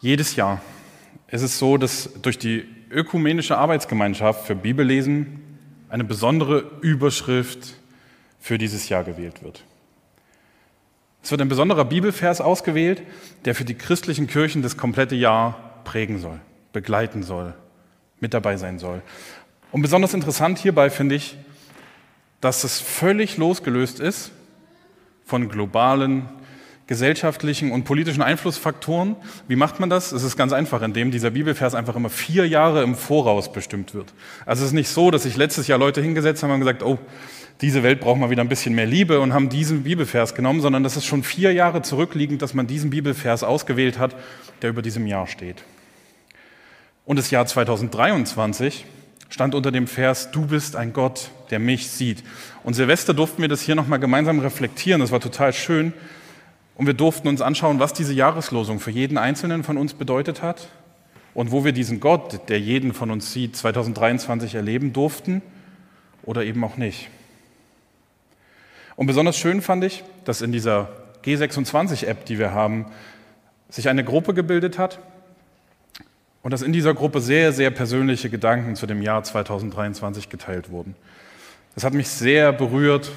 Jedes Jahr ist es so, dass durch die ökumenische Arbeitsgemeinschaft für Bibellesen eine besondere Überschrift für dieses Jahr gewählt wird. Es wird ein besonderer Bibelvers ausgewählt, der für die christlichen Kirchen das komplette Jahr prägen soll, begleiten soll, mit dabei sein soll. Und besonders interessant hierbei finde ich, dass es völlig losgelöst ist von globalen gesellschaftlichen und politischen Einflussfaktoren. Wie macht man das? Es ist ganz einfach, indem dieser Bibelvers einfach immer vier Jahre im Voraus bestimmt wird. Also es ist nicht so, dass sich letztes Jahr Leute hingesetzt haben und gesagt, oh, diese Welt braucht mal wieder ein bisschen mehr Liebe und haben diesen Bibelvers genommen, sondern das ist schon vier Jahre zurückliegend, dass man diesen Bibelvers ausgewählt hat, der über diesem Jahr steht. Und das Jahr 2023 stand unter dem Vers, du bist ein Gott, der mich sieht. Und Silvester durften wir das hier nochmal gemeinsam reflektieren. Das war total schön. Und wir durften uns anschauen, was diese Jahreslosung für jeden Einzelnen von uns bedeutet hat und wo wir diesen Gott, der jeden von uns sieht, 2023 erleben durften oder eben auch nicht. Und besonders schön fand ich, dass in dieser G26-App, die wir haben, sich eine Gruppe gebildet hat und dass in dieser Gruppe sehr, sehr persönliche Gedanken zu dem Jahr 2023 geteilt wurden. Das hat mich sehr berührt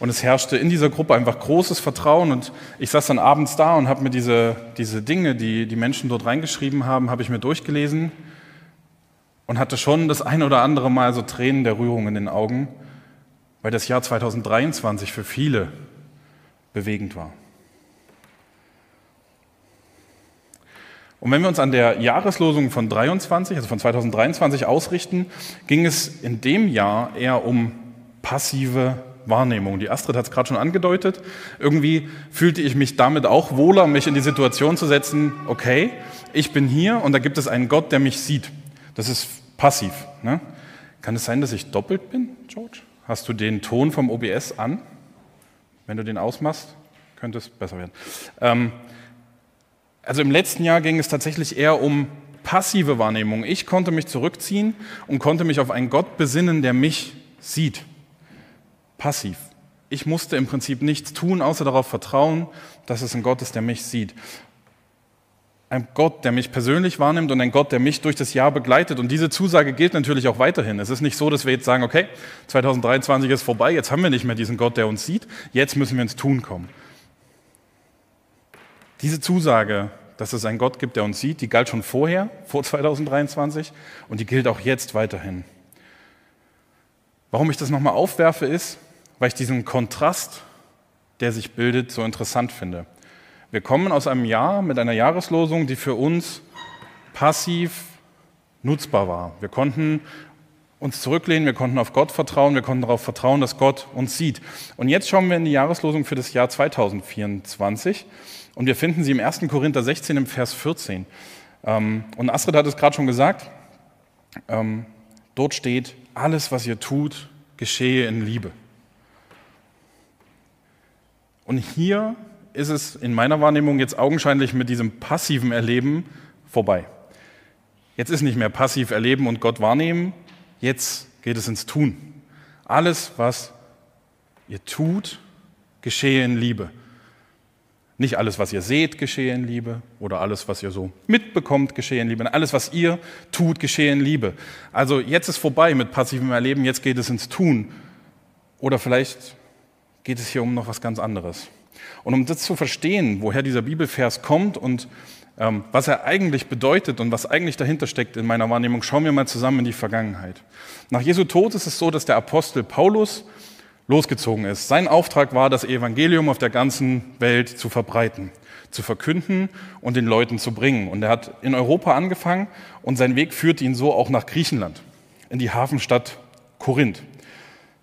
und es herrschte in dieser Gruppe einfach großes Vertrauen. Und ich saß dann abends da und habe mir diese, diese Dinge, die die Menschen dort reingeschrieben haben, habe ich mir durchgelesen und hatte schon das ein oder andere Mal so Tränen der Rührung in den Augen, weil das Jahr 2023 für viele bewegend war. Und wenn wir uns an der Jahreslosung von 23, also von 2023 ausrichten, ging es in dem Jahr eher um passive Wahrnehmung. Die Astrid hat es gerade schon angedeutet. Irgendwie fühlte ich mich damit auch wohler, mich in die Situation zu setzen, okay, ich bin hier und da gibt es einen Gott, der mich sieht. Das ist passiv. Ne? Kann es sein, dass ich doppelt bin, George? Hast du den Ton vom OBS an? Wenn du den ausmachst, könnte es besser werden. Ähm, also im letzten Jahr ging es tatsächlich eher um passive Wahrnehmung. Ich konnte mich zurückziehen und konnte mich auf einen Gott besinnen, der mich sieht passiv. Ich musste im Prinzip nichts tun, außer darauf vertrauen, dass es ein Gott ist, der mich sieht. Ein Gott, der mich persönlich wahrnimmt und ein Gott, der mich durch das Jahr begleitet. Und diese Zusage gilt natürlich auch weiterhin. Es ist nicht so, dass wir jetzt sagen, okay, 2023 ist vorbei, jetzt haben wir nicht mehr diesen Gott, der uns sieht, jetzt müssen wir ins Tun kommen. Diese Zusage, dass es einen Gott gibt, der uns sieht, die galt schon vorher, vor 2023, und die gilt auch jetzt weiterhin. Warum ich das nochmal aufwerfe, ist, weil ich diesen Kontrast, der sich bildet, so interessant finde. Wir kommen aus einem Jahr mit einer Jahreslosung, die für uns passiv nutzbar war. Wir konnten uns zurücklehnen, wir konnten auf Gott vertrauen, wir konnten darauf vertrauen, dass Gott uns sieht. Und jetzt schauen wir in die Jahreslosung für das Jahr 2024 und wir finden sie im 1. Korinther 16 im Vers 14. Ähm, und Astrid hat es gerade schon gesagt, ähm, dort steht, alles, was ihr tut, geschehe in Liebe. Und hier ist es in meiner Wahrnehmung jetzt augenscheinlich mit diesem passiven Erleben vorbei. Jetzt ist nicht mehr passiv erleben und Gott wahrnehmen, jetzt geht es ins Tun. Alles, was ihr tut, geschehe in Liebe. Nicht alles, was ihr seht, geschehe in Liebe oder alles, was ihr so mitbekommt, geschehe in Liebe. Alles, was ihr tut, geschehe in Liebe. Also jetzt ist vorbei mit passivem Erleben, jetzt geht es ins Tun. Oder vielleicht geht es hier um noch was ganz anderes. Und um das zu verstehen, woher dieser Bibelvers kommt und ähm, was er eigentlich bedeutet und was eigentlich dahinter steckt in meiner Wahrnehmung, schauen wir mal zusammen in die Vergangenheit. Nach Jesu Tod ist es so, dass der Apostel Paulus losgezogen ist. Sein Auftrag war, das Evangelium auf der ganzen Welt zu verbreiten, zu verkünden und den Leuten zu bringen. Und er hat in Europa angefangen und sein Weg führte ihn so auch nach Griechenland, in die Hafenstadt Korinth.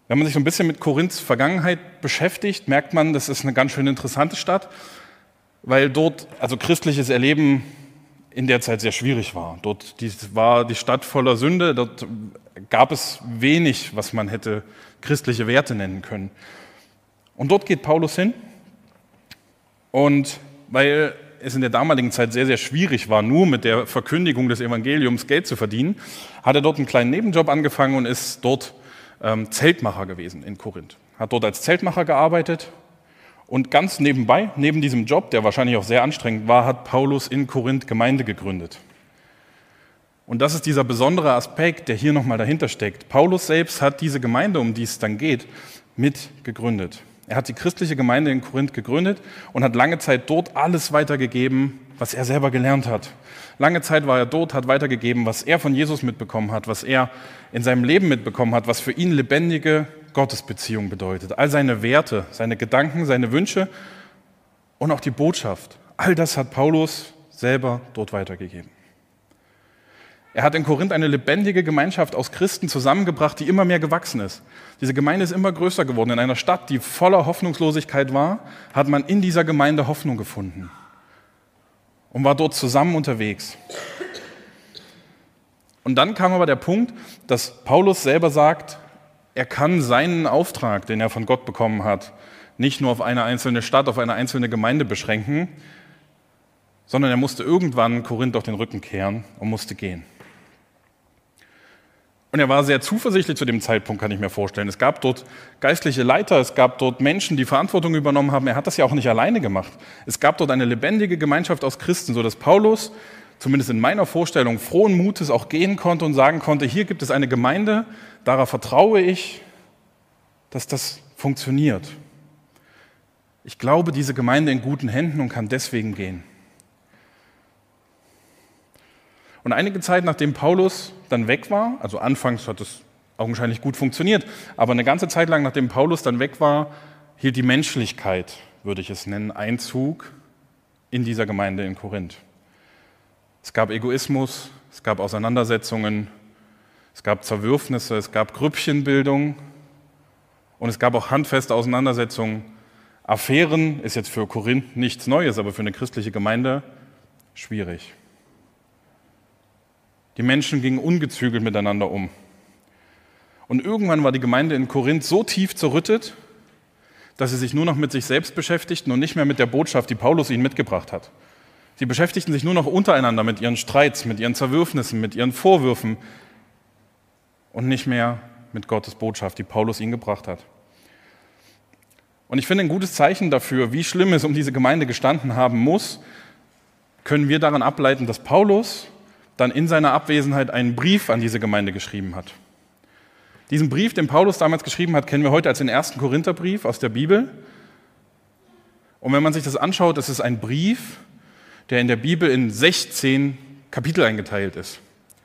Wenn man sich so ein bisschen mit Korinths Vergangenheit beschäftigt, merkt man, das ist eine ganz schön interessante Stadt, weil dort also christliches Erleben in der Zeit sehr schwierig war. Dort war die Stadt voller Sünde, dort gab es wenig, was man hätte christliche Werte nennen können. Und dort geht Paulus hin und weil es in der damaligen Zeit sehr, sehr schwierig war, nur mit der Verkündigung des Evangeliums Geld zu verdienen, hat er dort einen kleinen Nebenjob angefangen und ist dort ähm, Zeltmacher gewesen in Korinth. Hat dort als Zeltmacher gearbeitet Und ganz nebenbei, neben diesem Job, der wahrscheinlich auch sehr anstrengend war, hat Paulus in Korinth Gemeinde gegründet. Und das ist dieser besondere Aspekt, der hier nochmal dahinter steckt. Paulus selbst hat diese Gemeinde, um die es dann geht, mit gegründet. Er hat die christliche Gemeinde in Korinth gegründet und hat lange Zeit dort alles weitergegeben, was er selber gelernt hat. Lange Zeit war er dort, hat weitergegeben, was er von Jesus mitbekommen hat, was er in seinem Leben mitbekommen hat, was für ihn lebendige Gottesbeziehung bedeutet. All seine Werte, seine Gedanken, seine Wünsche und auch die Botschaft. All das hat Paulus selber dort weitergegeben. Er hat in Korinth eine lebendige Gemeinschaft aus Christen zusammengebracht, die immer mehr gewachsen ist. Diese Gemeinde ist immer größer geworden. In einer Stadt, die voller Hoffnungslosigkeit war, hat man in dieser Gemeinde Hoffnung gefunden und war dort zusammen unterwegs. Und dann kam aber der Punkt, dass Paulus selber sagt, er kann seinen Auftrag, den er von Gott bekommen hat, nicht nur auf eine einzelne Stadt, auf eine einzelne Gemeinde beschränken, sondern er musste irgendwann Korinth auf den Rücken kehren und musste gehen. Und er war sehr zuversichtlich zu dem Zeitpunkt, kann ich mir vorstellen. Es gab dort geistliche Leiter, es gab dort Menschen, die Verantwortung übernommen haben. Er hat das ja auch nicht alleine gemacht. Es gab dort eine lebendige Gemeinschaft aus Christen, sodass Paulus, zumindest in meiner Vorstellung, frohen Mutes auch gehen konnte und sagen konnte, hier gibt es eine Gemeinde, darauf vertraue ich, dass das funktioniert. Ich glaube diese Gemeinde in guten Händen und kann deswegen gehen. Und einige Zeit nachdem Paulus dann weg war, also anfangs hat es augenscheinlich gut funktioniert, aber eine ganze Zeit lang nachdem Paulus dann weg war, hielt die Menschlichkeit, würde ich es nennen, Einzug in dieser Gemeinde in Korinth. Es gab Egoismus, es gab Auseinandersetzungen, es gab Zerwürfnisse, es gab Grüppchenbildung und es gab auch handfeste Auseinandersetzungen. Affären ist jetzt für Korinth nichts Neues, aber für eine christliche Gemeinde schwierig. Die Menschen gingen ungezügelt miteinander um. Und irgendwann war die Gemeinde in Korinth so tief zerrüttet, dass sie sich nur noch mit sich selbst beschäftigten und nicht mehr mit der Botschaft, die Paulus ihnen mitgebracht hat. Sie beschäftigten sich nur noch untereinander mit ihren Streits, mit ihren Zerwürfnissen, mit ihren Vorwürfen und nicht mehr mit Gottes Botschaft, die Paulus ihnen gebracht hat. Und ich finde ein gutes Zeichen dafür, wie schlimm es um diese Gemeinde gestanden haben muss, können wir daran ableiten, dass Paulus dann in seiner Abwesenheit einen Brief an diese Gemeinde geschrieben hat. Diesen Brief, den Paulus damals geschrieben hat, kennen wir heute als den ersten Korintherbrief aus der Bibel. Und wenn man sich das anschaut, ist es ein Brief, der in der Bibel in 16 Kapitel eingeteilt ist.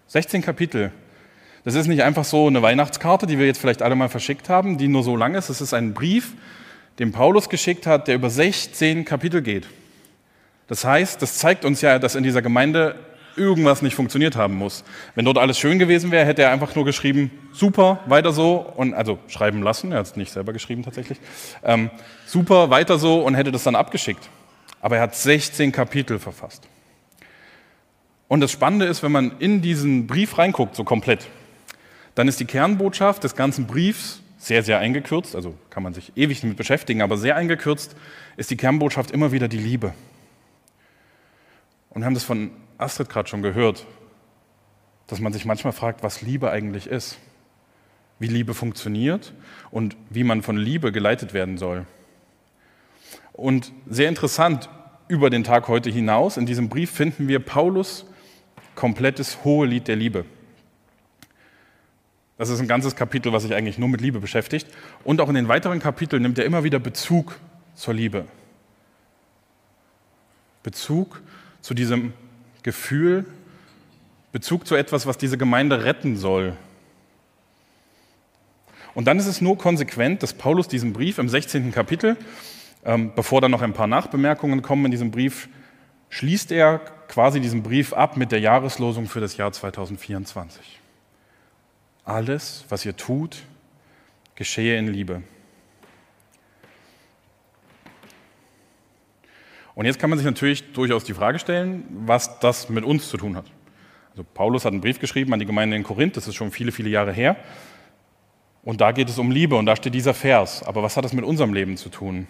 16 Kapitel. Das ist nicht einfach so eine Weihnachtskarte, die wir jetzt vielleicht alle mal verschickt haben, die nur so lang ist. Es ist ein Brief, den Paulus geschickt hat, der über 16 Kapitel geht. Das heißt, das zeigt uns ja, dass in dieser Gemeinde irgendwas nicht funktioniert haben muss. Wenn dort alles schön gewesen wäre, hätte er einfach nur geschrieben, super, weiter so und also schreiben lassen, er hat es nicht selber geschrieben tatsächlich, ähm, super, weiter so und hätte das dann abgeschickt. Aber er hat 16 Kapitel verfasst. Und das Spannende ist, wenn man in diesen Brief reinguckt, so komplett, dann ist die Kernbotschaft des ganzen Briefs sehr, sehr eingekürzt, also kann man sich ewig damit beschäftigen, aber sehr eingekürzt ist die Kernbotschaft immer wieder die Liebe. Und wir haben das von Astrid gerade schon gehört, dass man sich manchmal fragt, was Liebe eigentlich ist, wie Liebe funktioniert und wie man von Liebe geleitet werden soll. Und sehr interessant, über den Tag heute hinaus, in diesem Brief finden wir Paulus komplettes hohe Lied der Liebe. Das ist ein ganzes Kapitel, was sich eigentlich nur mit Liebe beschäftigt. Und auch in den weiteren Kapiteln nimmt er immer wieder Bezug zur Liebe. Bezug zu diesem Gefühl, Bezug zu etwas, was diese Gemeinde retten soll. Und dann ist es nur konsequent, dass Paulus diesen Brief im 16. Kapitel, ähm, bevor dann noch ein paar Nachbemerkungen kommen in diesem Brief, schließt er quasi diesen Brief ab mit der Jahreslosung für das Jahr 2024. Alles, was ihr tut, geschehe in Liebe. Und jetzt kann man sich natürlich durchaus die Frage stellen, was das mit uns zu tun hat. Also Paulus hat einen Brief geschrieben an die Gemeinde in Korinth, das ist schon viele, viele Jahre her. Und da geht es um Liebe und da steht dieser Vers. Aber was hat das mit unserem Leben zu tun?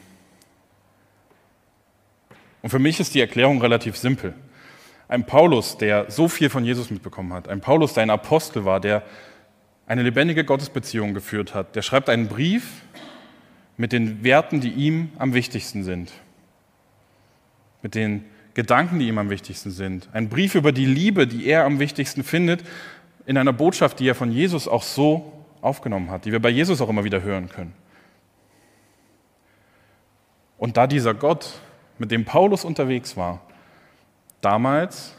Und für mich ist die Erklärung relativ simpel. Ein Paulus, der so viel von Jesus mitbekommen hat, ein Paulus, der ein Apostel war, der eine lebendige Gottesbeziehung geführt hat, der schreibt einen Brief mit den Werten, die ihm am wichtigsten sind, mit den Gedanken, die ihm am wichtigsten sind. Ein Brief über die Liebe, die er am wichtigsten findet, in einer Botschaft, die er von Jesus auch so aufgenommen hat, die wir bei Jesus auch immer wieder hören können. Und da dieser Gott, mit dem Paulus unterwegs war, damals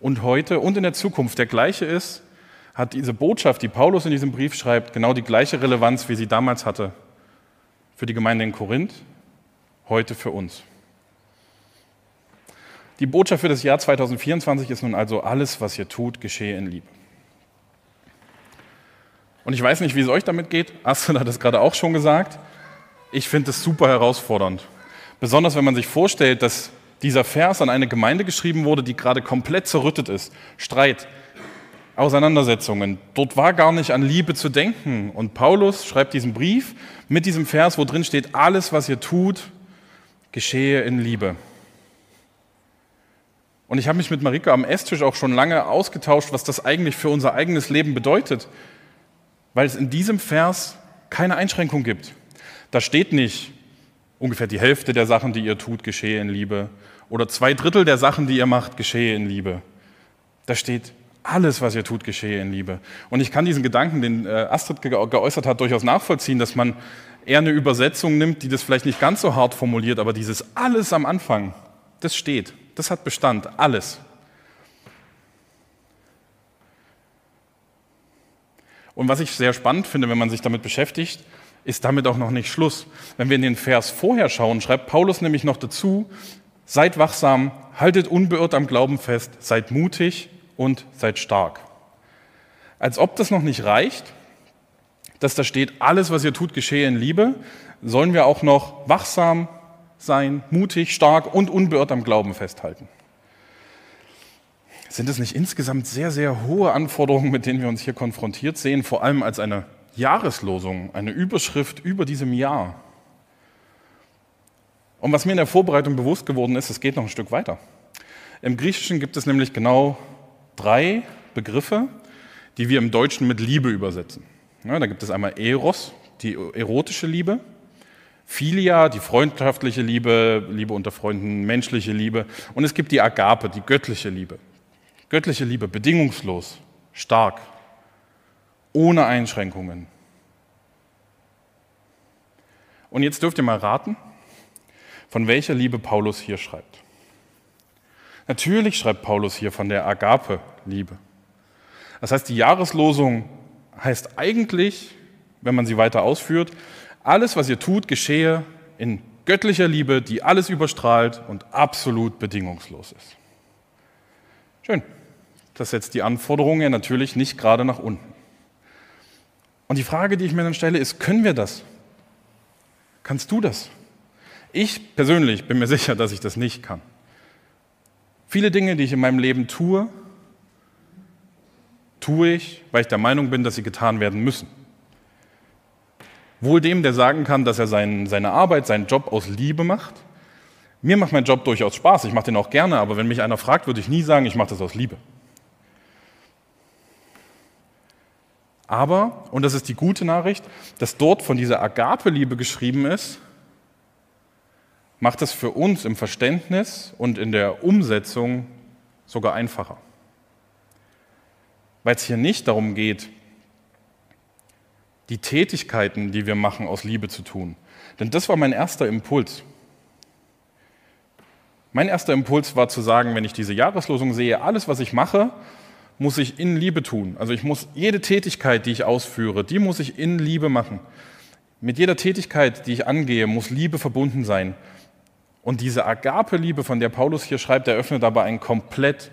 und heute und in der Zukunft der gleiche ist, hat diese Botschaft, die Paulus in diesem Brief schreibt, genau die gleiche Relevanz, wie sie damals hatte für die Gemeinde in Korinth, heute für uns. Die Botschaft für das Jahr 2024 ist nun also, alles, was ihr tut, geschehe in Liebe. Und ich weiß nicht, wie es euch damit geht. Astrid hat es gerade auch schon gesagt. Ich finde es super herausfordernd. Besonders wenn man sich vorstellt, dass dieser Vers an eine Gemeinde geschrieben wurde, die gerade komplett zerrüttet ist. Streit, Auseinandersetzungen. Dort war gar nicht an Liebe zu denken. Und Paulus schreibt diesen Brief mit diesem Vers, wo drin steht, alles, was ihr tut, geschehe in Liebe. Und ich habe mich mit Marika am Esstisch auch schon lange ausgetauscht, was das eigentlich für unser eigenes Leben bedeutet, weil es in diesem Vers keine Einschränkung gibt. Da steht nicht, ungefähr die Hälfte der Sachen, die ihr tut, geschehe in Liebe, oder zwei Drittel der Sachen, die ihr macht, geschehe in Liebe. Da steht alles, was ihr tut, geschehe in Liebe. Und ich kann diesen Gedanken, den äh, Astrid geäußert hat, durchaus nachvollziehen, dass man eher eine Übersetzung nimmt, die das vielleicht nicht ganz so hart formuliert, aber dieses alles am Anfang, das steht, das hat Bestand, alles. Und was ich sehr spannend finde, wenn man sich damit beschäftigt, ist damit auch noch nicht Schluss. Wenn wir in den Vers vorher schauen, schreibt Paulus nämlich noch dazu, seid wachsam, haltet unbeirrt am Glauben fest, seid mutig, und seid stark. Als ob das noch nicht reicht, dass da steht, alles, was ihr tut, geschehe in Liebe, sollen wir auch noch wachsam sein, mutig, stark und unbeirrt am Glauben festhalten. Sind es nicht insgesamt sehr, sehr hohe Anforderungen, mit denen wir uns hier konfrontiert sehen, vor allem als eine Jahreslosung, eine Überschrift über diesem Jahr? Und was mir in der Vorbereitung bewusst geworden ist, es geht noch ein Stück weiter. Im Griechischen gibt es nämlich genau drei Begriffe, die wir im Deutschen mit Liebe übersetzen. Ja, da gibt es einmal Eros, die erotische Liebe, Philia, die freundschaftliche Liebe, Liebe unter Freunden, menschliche Liebe. Und es gibt die Agape, die göttliche Liebe. Göttliche Liebe, bedingungslos, stark, ohne Einschränkungen. Und jetzt dürft ihr mal raten, von welcher Liebe Paulus hier schreibt. Natürlich schreibt Paulus hier von der Agape-Liebe. Das heißt, die Jahreslosung heißt eigentlich, wenn man sie weiter ausführt, alles, was ihr tut, geschehe in göttlicher Liebe, die alles überstrahlt und absolut bedingungslos ist. Schön. Das setzt die Anforderungen natürlich nicht gerade nach unten. Und die Frage, die ich mir dann stelle, ist, können wir das? Kannst du das? Ich persönlich bin mir sicher, dass ich das nicht kann. Viele Dinge, die ich in meinem Leben tue, tue ich, weil ich der Meinung bin, dass sie getan werden müssen. Wohl dem, der sagen kann, dass er seinen, seine Arbeit, seinen Job aus Liebe macht. Mir macht mein Job durchaus Spaß, ich mache den auch gerne, aber wenn mich einer fragt, würde ich nie sagen, ich mache das aus Liebe. Aber, und das ist die gute Nachricht, dass dort von dieser Agape-Liebe geschrieben ist, macht es für uns im Verständnis und in der Umsetzung sogar einfacher. Weil es hier nicht darum geht, die Tätigkeiten, die wir machen, aus Liebe zu tun. Denn das war mein erster Impuls. Mein erster Impuls war zu sagen, wenn ich diese Jahreslosung sehe, alles, was ich mache, muss ich in Liebe tun. Also ich muss jede Tätigkeit, die ich ausführe, die muss ich in Liebe machen. Mit jeder Tätigkeit, die ich angehe, muss Liebe verbunden sein. Und diese Agape-Liebe, von der Paulus hier schreibt, eröffnet aber einen komplett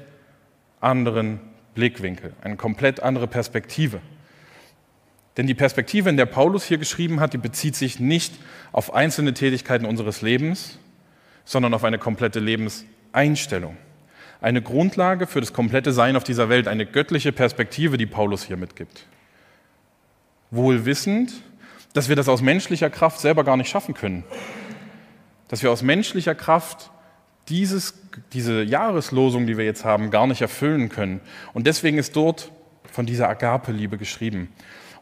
anderen Blickwinkel, eine komplett andere Perspektive. Denn die Perspektive, in der Paulus hier geschrieben hat, die bezieht sich nicht auf einzelne Tätigkeiten unseres Lebens, sondern auf eine komplette Lebenseinstellung. Eine Grundlage für das komplette Sein auf dieser Welt, eine göttliche Perspektive, die Paulus hier mitgibt. Wohl wissend, dass wir das aus menschlicher Kraft selber gar nicht schaffen können dass wir aus menschlicher Kraft dieses, diese Jahreslosung, die wir jetzt haben, gar nicht erfüllen können. Und deswegen ist dort von dieser Agape-Liebe geschrieben.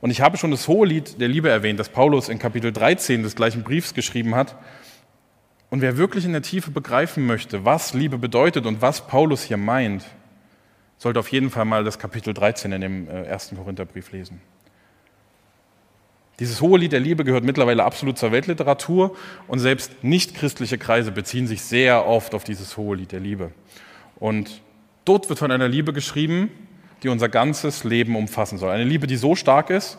Und ich habe schon das hohe Lied der Liebe erwähnt, das Paulus in Kapitel 13 des gleichen Briefs geschrieben hat. Und wer wirklich in der Tiefe begreifen möchte, was Liebe bedeutet und was Paulus hier meint, sollte auf jeden Fall mal das Kapitel 13 in dem äh, ersten Korintherbrief lesen. Dieses hohe Lied der Liebe gehört mittlerweile absolut zur Weltliteratur und selbst nichtchristliche Kreise beziehen sich sehr oft auf dieses hohe Lied der Liebe. Und dort wird von einer Liebe geschrieben, die unser ganzes Leben umfassen soll. Eine Liebe, die so stark ist,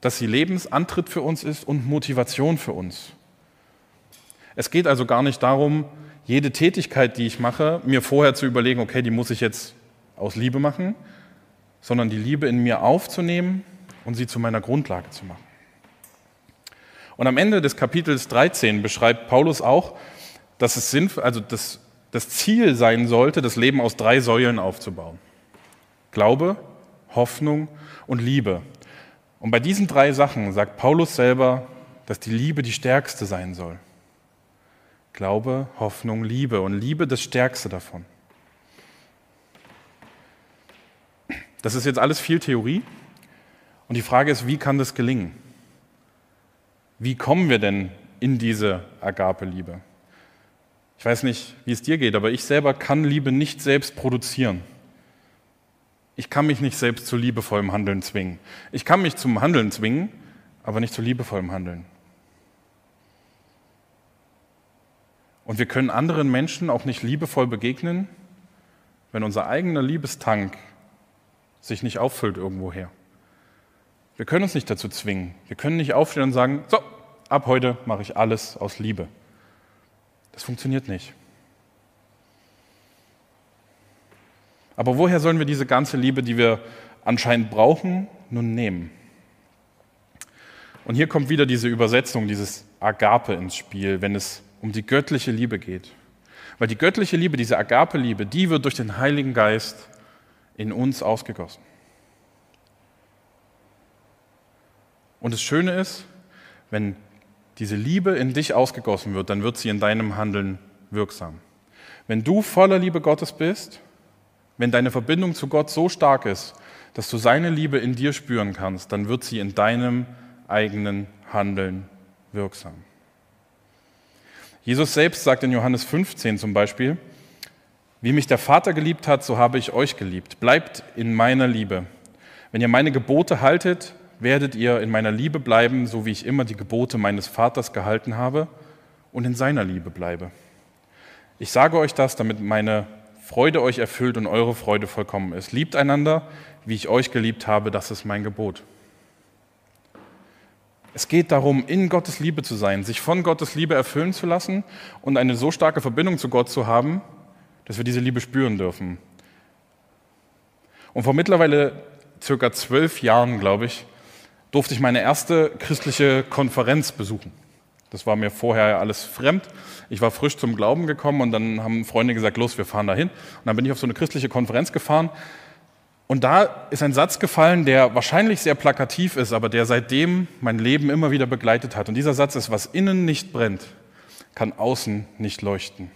dass sie Lebensantritt für uns ist und Motivation für uns. Es geht also gar nicht darum, jede Tätigkeit, die ich mache, mir vorher zu überlegen, okay, die muss ich jetzt aus Liebe machen, sondern die Liebe in mir aufzunehmen und sie zu meiner Grundlage zu machen. Und am Ende des Kapitels 13 beschreibt Paulus auch, dass es sinnvoll, also das, das Ziel sein sollte, das Leben aus drei Säulen aufzubauen. Glaube, Hoffnung und Liebe. Und bei diesen drei Sachen sagt Paulus selber, dass die Liebe die stärkste sein soll. Glaube, Hoffnung, Liebe. Und Liebe das Stärkste davon. Das ist jetzt alles viel Theorie. Und die Frage ist, wie kann das gelingen? Wie kommen wir denn in diese Agape-Liebe? Ich weiß nicht, wie es dir geht, aber ich selber kann Liebe nicht selbst produzieren. Ich kann mich nicht selbst zu liebevollem Handeln zwingen. Ich kann mich zum Handeln zwingen, aber nicht zu liebevollem Handeln. Und wir können anderen Menschen auch nicht liebevoll begegnen, wenn unser eigener Liebestank sich nicht auffüllt irgendwoher. Wir können uns nicht dazu zwingen. Wir können nicht aufstehen und sagen, so, ab heute mache ich alles aus Liebe. Das funktioniert nicht. Aber woher sollen wir diese ganze Liebe, die wir anscheinend brauchen, nun nehmen? Und hier kommt wieder diese Übersetzung, dieses Agape ins Spiel, wenn es um die göttliche Liebe geht. Weil die göttliche Liebe, diese Agape-Liebe, die wird durch den Heiligen Geist in uns ausgegossen. Und das Schöne ist, wenn diese Liebe in dich ausgegossen wird, dann wird sie in deinem Handeln wirksam. Wenn du voller Liebe Gottes bist, wenn deine Verbindung zu Gott so stark ist, dass du seine Liebe in dir spüren kannst, dann wird sie in deinem eigenen Handeln wirksam. Jesus selbst sagt in Johannes 15 zum Beispiel, wie mich der Vater geliebt hat, so habe ich euch geliebt. Bleibt in meiner Liebe. Wenn ihr meine Gebote haltet, werdet ihr in meiner Liebe bleiben, so wie ich immer die Gebote meines Vaters gehalten habe und in seiner Liebe bleibe. Ich sage euch das, damit meine Freude euch erfüllt und eure Freude vollkommen ist. Liebt einander, wie ich euch geliebt habe, das ist mein Gebot. Es geht darum, in Gottes Liebe zu sein, sich von Gottes Liebe erfüllen zu lassen und eine so starke Verbindung zu Gott zu haben, dass wir diese Liebe spüren dürfen. Und vor mittlerweile circa zwölf Jahren, glaube ich, durfte ich meine erste christliche Konferenz besuchen. Das war mir vorher alles fremd. Ich war frisch zum Glauben gekommen und dann haben Freunde gesagt, los, wir fahren dahin. Und dann bin ich auf so eine christliche Konferenz gefahren. Und da ist ein Satz gefallen, der wahrscheinlich sehr plakativ ist, aber der seitdem mein Leben immer wieder begleitet hat. Und dieser Satz ist, was innen nicht brennt, kann außen nicht leuchten.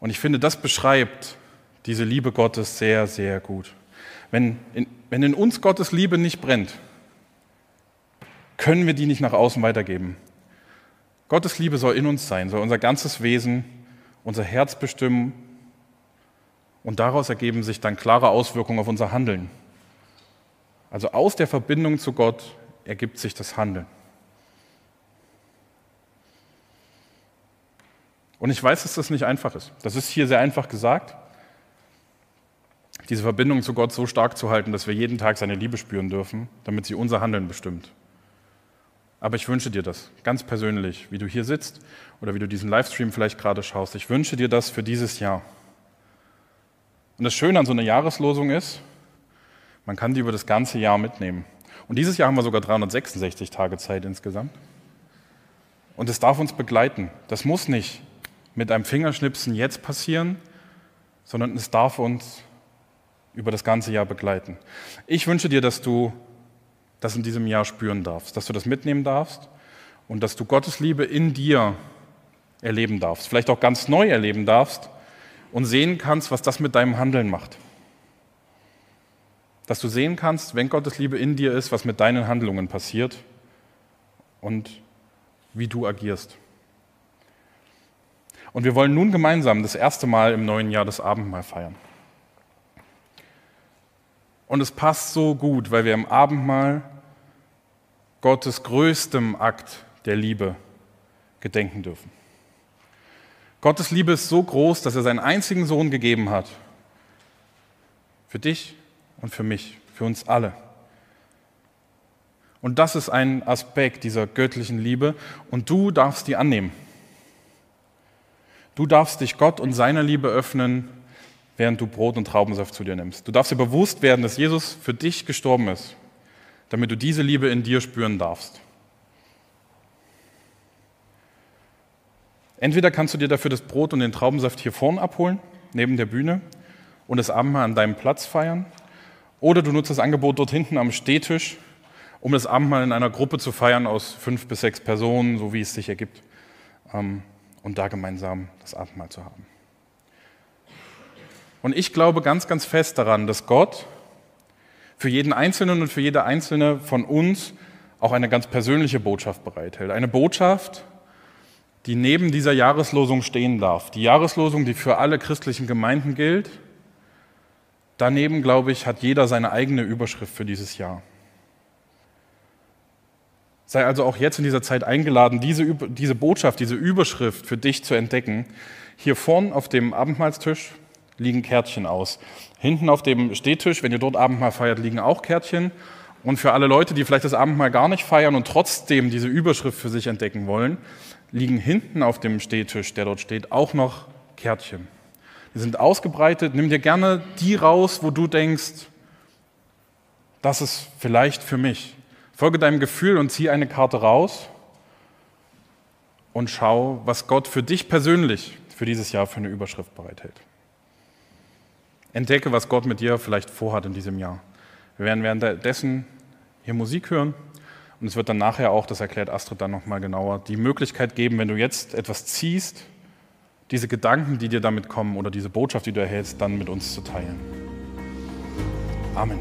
Und ich finde, das beschreibt diese Liebe Gottes sehr, sehr gut. Wenn in, wenn in uns Gottes Liebe nicht brennt, können wir die nicht nach außen weitergeben. Gottes Liebe soll in uns sein, soll unser ganzes Wesen, unser Herz bestimmen und daraus ergeben sich dann klare Auswirkungen auf unser Handeln. Also aus der Verbindung zu Gott ergibt sich das Handeln. Und ich weiß, dass das nicht einfach ist. Das ist hier sehr einfach gesagt. Diese Verbindung zu Gott so stark zu halten, dass wir jeden Tag seine Liebe spüren dürfen, damit sie unser Handeln bestimmt. Aber ich wünsche dir das ganz persönlich, wie du hier sitzt oder wie du diesen Livestream vielleicht gerade schaust. Ich wünsche dir das für dieses Jahr. Und das Schöne an so einer Jahreslosung ist, man kann die über das ganze Jahr mitnehmen. Und dieses Jahr haben wir sogar 366 Tage Zeit insgesamt. Und es darf uns begleiten. Das muss nicht mit einem Fingerschnipsen jetzt passieren, sondern es darf uns über das ganze Jahr begleiten. Ich wünsche dir, dass du das in diesem Jahr spüren darfst, dass du das mitnehmen darfst und dass du Gottes Liebe in dir erleben darfst, vielleicht auch ganz neu erleben darfst und sehen kannst, was das mit deinem Handeln macht. dass du sehen kannst, wenn Gottes Liebe in dir ist, was mit deinen Handlungen passiert und wie du agierst. Und wir wollen nun gemeinsam das erste Mal im neuen Jahr das Abendmahl feiern. Und es passt so gut, weil wir im Abendmahl Gottes größtem Akt der Liebe gedenken dürfen. Gottes Liebe ist so groß, dass er seinen einzigen Sohn gegeben hat. Für dich und für mich, für uns alle. Und das ist ein Aspekt dieser göttlichen Liebe und du darfst die annehmen. Du darfst dich Gott und seiner Liebe öffnen, während du Brot und Traubensaft zu dir nimmst. Du darfst dir bewusst werden, dass Jesus für dich gestorben ist, damit du diese Liebe in dir spüren darfst. Entweder kannst du dir dafür das Brot und den Traubensaft hier vorne abholen, neben der Bühne, und das Abendmahl an deinem Platz feiern, oder du nutzt das Angebot dort hinten am Stehtisch, um das Abendmahl in einer Gruppe zu feiern aus fünf bis sechs Personen, so wie es sich ergibt, ähm, und da gemeinsam das Abendmahl zu haben. Und ich glaube ganz, ganz fest daran, dass Gott für jeden Einzelnen und für jede Einzelne von uns auch eine ganz persönliche Botschaft bereithält. Eine Botschaft, die neben dieser Jahreslosung stehen darf. Die Jahreslosung, die für alle christlichen Gemeinden gilt. Daneben, glaube ich, hat jeder seine eigene Überschrift für dieses Jahr. Sei also auch jetzt in dieser Zeit eingeladen, diese, diese Botschaft, diese Überschrift für dich zu entdecken. Hier vorn auf dem Abendmahlstisch liegen Kärtchen aus. Hinten auf dem Stehtisch, wenn ihr dort Abendmahl feiert, liegen auch Kärtchen. Und für alle Leute, die vielleicht das Abendmahl gar nicht feiern und trotzdem diese Überschrift für sich entdecken wollen, liegen hinten auf dem Stehtisch, der dort steht, auch noch Kärtchen. Die sind ausgebreitet. Nimm dir gerne die raus, wo du denkst, das ist vielleicht für mich. Folge deinem Gefühl und zieh eine Karte raus und schau, was Gott für dich persönlich für dieses Jahr für eine Überschrift bereithält. Entdecke, was Gott mit dir vielleicht vorhat in diesem Jahr. Wir werden währenddessen hier Musik hören. Und es wird dann nachher auch, das erklärt Astrid dann nochmal genauer, die Möglichkeit geben, wenn du jetzt etwas ziehst, diese Gedanken, die dir damit kommen oder diese Botschaft, die du erhältst, dann mit uns zu teilen. Amen.